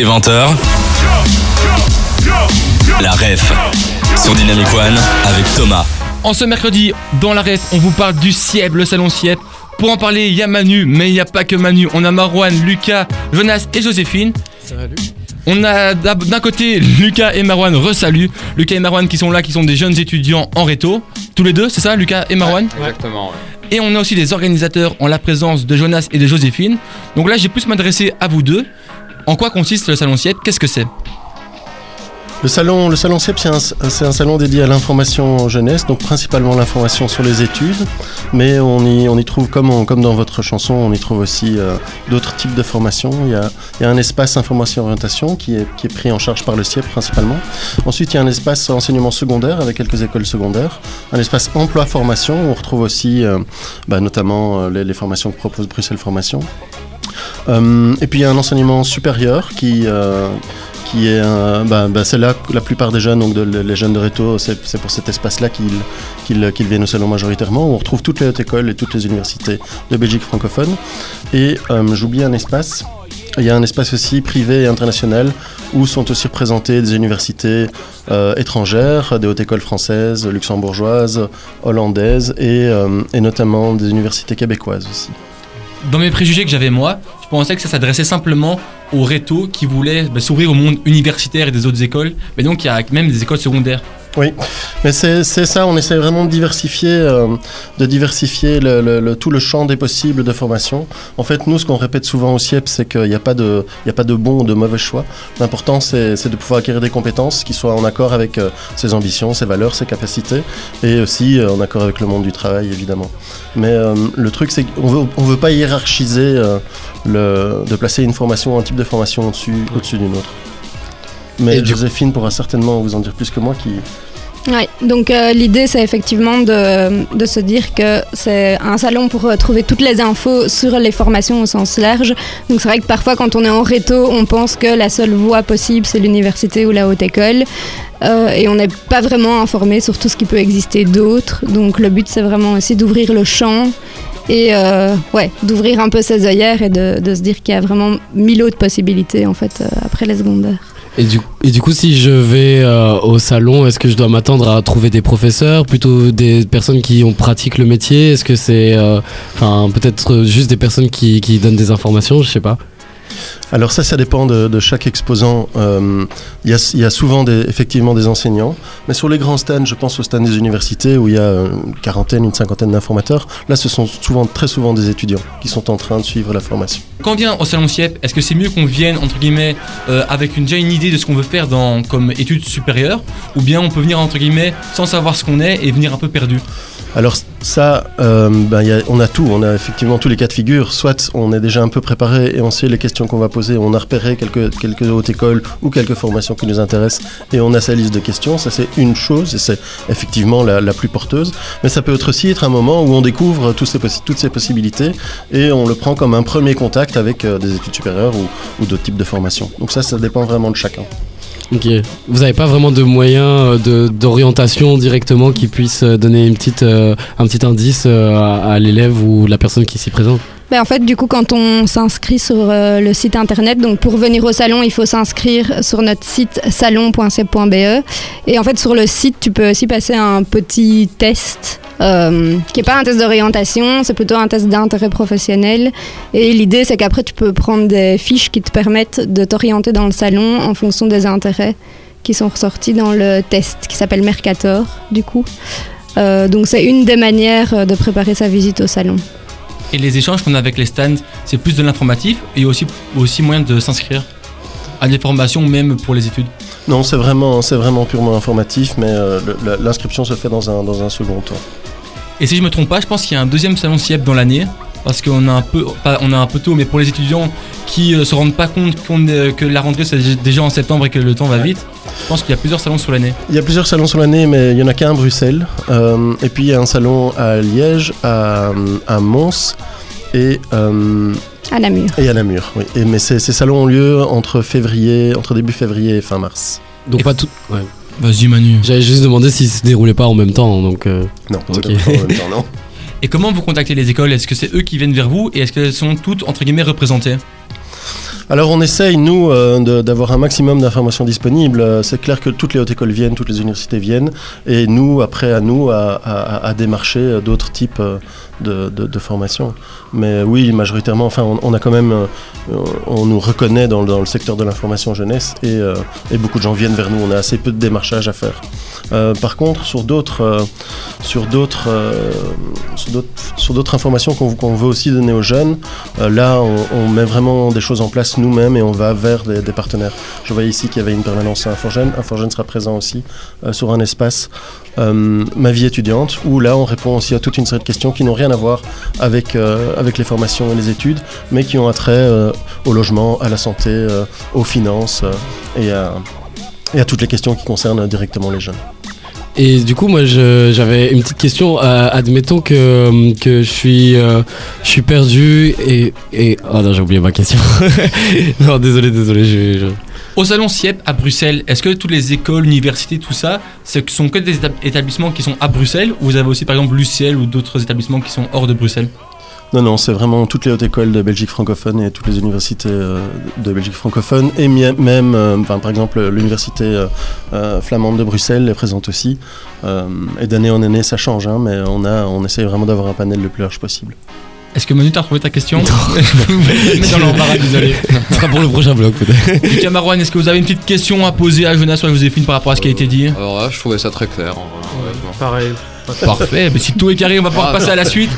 des 20h. La ref sur Dynamic One avec Thomas. En ce mercredi, dans la ref, on vous parle du CIEB, le salon CIEB. Pour en parler, il y a Manu, mais il n'y a pas que Manu. On a Marwan, Lucas, Jonas et Joséphine. On a d'un côté Lucas et Marwan, resalut. Lucas et Marwan qui sont là, qui sont des jeunes étudiants en réto. Tous les deux, c'est ça, Lucas et Marwan? Exactement. Et on a aussi des organisateurs en la présence de Jonas et de Joséphine. Donc là, j'ai plus m'adresser à vous deux. En quoi consiste le salon CIEP Qu'est-ce que c'est? Le salon, le salon c'est un, salon dédié à l'information jeunesse, donc principalement l'information sur les études, mais on y, on y trouve, comme, comme dans votre chanson, on y trouve aussi euh, d'autres types de formations. Il y, a, il y a, un espace information-orientation qui est, qui est pris en charge par le CIEP principalement. Ensuite, il y a un espace enseignement secondaire avec quelques écoles secondaires, un espace emploi-formation, on retrouve aussi euh, bah, notamment euh, les, les, formations que propose Bruxelles Formation. Et puis il y a un enseignement supérieur qui qui est bah, bah, c'est là la plupart des jeunes, donc les jeunes de Réto, c'est pour cet espace-là qu'ils viennent au salon majoritairement. Où on retrouve toutes les hautes écoles et toutes les universités de Belgique francophone. Et euh, j'oublie un espace. Il y a un espace aussi privé et international où sont aussi représentées des universités euh, étrangères, des hautes écoles françaises, luxembourgeoises, hollandaises et, euh, et notamment des universités québécoises aussi. Dans mes préjugés que j'avais moi, je pensais que ça s'adressait simplement au réto qui voulait bah, s'ouvrir au monde universitaire et des autres écoles, mais donc il y a même des écoles secondaires. Oui, mais c'est ça, on essaie vraiment de diversifier, euh, de diversifier le, tout le champ des possibles de formation. En fait, nous, ce qu'on répète souvent au CIEP, c'est qu'il n'y a, pas de, bon ou de mauvais choix. L'important, c'est de pouvoir acquérir des compétences qui soient en accord avec euh, ses ambitions, ses valeurs, ses capacités, et aussi euh, en accord avec le monde du travail, évidemment. Mais le truc, c'est qu'on veut, ne veut pas hiérarchiser, de placer une formation, un type de formation au-dessus au d'une autre. Mais Joséphine pourra certainement vous en dire plus que moi qui, oui, donc euh, l'idée c'est effectivement de, de, se dire que c'est un salon pour euh, trouver toutes les infos sur les formations au sens large. Donc c'est vrai que parfois quand on est en réto, on pense que la seule voie possible c'est l'université ou la haute école. Euh, et on n'est pas vraiment informé sur tout ce qui peut exister d'autre. Donc le but c'est vraiment aussi d'ouvrir le champ et ouais, d'ouvrir un peu ses œillères et de, de se dire qu'il y a vraiment mille autres possibilités en fait après les secondaires. Et du, et du coup, si je vais euh, au salon, est-ce que je dois m'attendre à trouver des professeurs, plutôt des personnes qui ont pratiquent le métier? Est-ce que c'est, euh, enfin, peut-être juste des personnes qui, qui donnent des informations? Je sais pas. Alors ça, ça dépend de, chaque exposant. Euh, il y, a souvent des, effectivement des enseignants, mais sur les grands stands, je pense aux stands des universités où il y a une quarantaine, une cinquantaine d'informateurs. Là, ce sont souvent, très souvent des étudiants qui sont en train de suivre la formation. Quand on vient au salon CIEP, est-ce que c'est mieux qu'on vienne entre guillemets euh, avec une, déjà une idée de ce qu'on veut faire dans, comme études supérieures, ou bien on peut venir entre guillemets sans savoir ce qu'on est et venir un peu perdu? Alors ça, euh, ben, on a tout, on a effectivement tous les cas de figure. Soit on est déjà un peu préparé et on sait les questions qu'on va poser, on a repéré quelques, quelques hautes écoles ou quelques formations qui nous intéressent et on a sa liste de questions. Ça c'est une chose et c'est effectivement la, plus porteuse. Mais ça peut être aussi être un moment où on découvre ces toutes ces possibilités et on le prend comme un premier contact avec euh, des études supérieures ou, ou d'autres types de formations. Donc ça, ça dépend vraiment de chacun. Ok. Vous n'avez pas vraiment de moyens euh, d'orientation directement qui puisse euh, donner une petite, euh, un petit indice à, l'élève ou la personne qui s'y présente? Ben en fait, du coup, quand on s'inscrit sur le site internet, donc pour venir au salon, il faut s'inscrire sur notre site salon.c.be. Et en fait, sur le site, tu peux aussi passer un petit test euh, qui n'est pas un test d'orientation, c'est plutôt un test d'intérêt professionnel. Et l'idée, c'est qu'après, tu peux prendre des fiches qui te permettent de t'orienter dans le salon en fonction des intérêts qui sont ressortis dans le test qui s'appelle Mercator, du coup. Euh, donc, c'est une des manières de préparer sa visite au salon. Et les échanges qu'on a avec les stands, c'est plus de l'informatif et aussi, aussi moyen de s'inscrire à des formations, même pour les études? Non, c'est vraiment, vraiment purement informatif, mais euh, l'inscription se fait dans un, dans un second temps. Et si je me trompe pas, je pense qu'il y a un deuxième salon CIEP dans l'année. Parce qu'on a un peu, on a un peu tôt, mais pour les étudiants qui ne euh, se rendent pas compte que la rentrée c'est déjà en septembre et que le temps va vite, je pense qu'il y a plusieurs salons sur l'année. Il y a plusieurs salons sur l'année, mais il n'y en a qu'un à Bruxelles. Euh, et puis il y a un salon à Liège, à, Mons et. Euh, à Namur. Et à Namur, oui. Et, mais ces, salons ont lieu entre février, entre début février et fin mars. Donc pas tout. Ouais. Vas-y Manu. J'avais juste demandé s'ils se déroulaient pas en même temps, donc. Euh, non, ok. en même temps, non. Et comment vous contactez les écoles? Est-ce que c'est eux qui viennent vers vous et est-ce qu'elles sont toutes entre guillemets représentées? Alors on essaye, nous, euh, d'avoir un maximum d'informations disponibles. Euh, C'est clair que toutes les hautes écoles viennent, toutes les universités viennent, et nous, après, à nous, à, démarcher euh, d'autres types de, formations. Mais oui, majoritairement, enfin, on, a quand même, on nous reconnaît dans, le- secteur de l'information jeunesse, et, et beaucoup de gens viennent vers nous. On a assez peu de démarchage à faire. Euh, par contre, sur d'autres, euh, euh, sur d'autres, sur d'autres informations qu'on veut aussi donner aux jeunes, là, on, met vraiment des choses en place nous-mêmes et on va vers des, partenaires. Je voyais ici qu'il y avait une permanence à Inforgène. Inforgène sera présent aussi sur un espace Ma vie étudiante, où là, on répond aussi à toute une série de questions qui n'ont rien à voir avec, les formations et les études, mais qui ont un trait euh, au logement, à la santé, aux finances et à toutes les questions qui concernent directement les jeunes. Et du coup, moi, j'avais une petite question. Euh, admettons que, que je suis, euh, je suis perdu et, et oh non, j'ai oublié ma question. non, désolé, désolé. Je, Au salon CIEP à Bruxelles, est-ce que toutes les écoles, universités, tout ça, ce sont que des étab- établissements qui sont à Bruxelles ou vous avez aussi par exemple l'UCL ou d'autres établissements qui sont hors de Bruxelles? Non, non, c'est vraiment toutes les hautes écoles de Belgique francophone et toutes les universités euh, de Belgique francophone. Et même, euh, enfin, par exemple, l'université euh, euh, flamande de Bruxelles est présente aussi. Euh, et d'année en année, ça change, hein, mais on, a, on essaye vraiment d'avoir un panel le plus large possible. Est-ce que Manu t'as retrouvé ta question? Dans l'embarras, désolé. Ce sera pour le prochain blog, peut-être. Lucas Marouane, est-ce que vous avez une petite question à poser à Jonas ou à Joséphine par rapport à ce qui a été dit? Alors là, je trouvais ça très clair. en vrai. Pareil. Parfait, mais si tout est carré, on va pouvoir Ah, passer à la suite.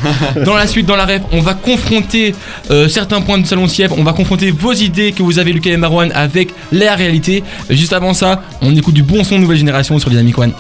Dans la suite, dans la rêve, on va confronter euh, certains points du salon Siep, on va confronter vos idées que vous avez, Lucas et Marouane, avec la réalité. Juste avant ça, on écoute du bon son nouvelle génération sur Dynamic One.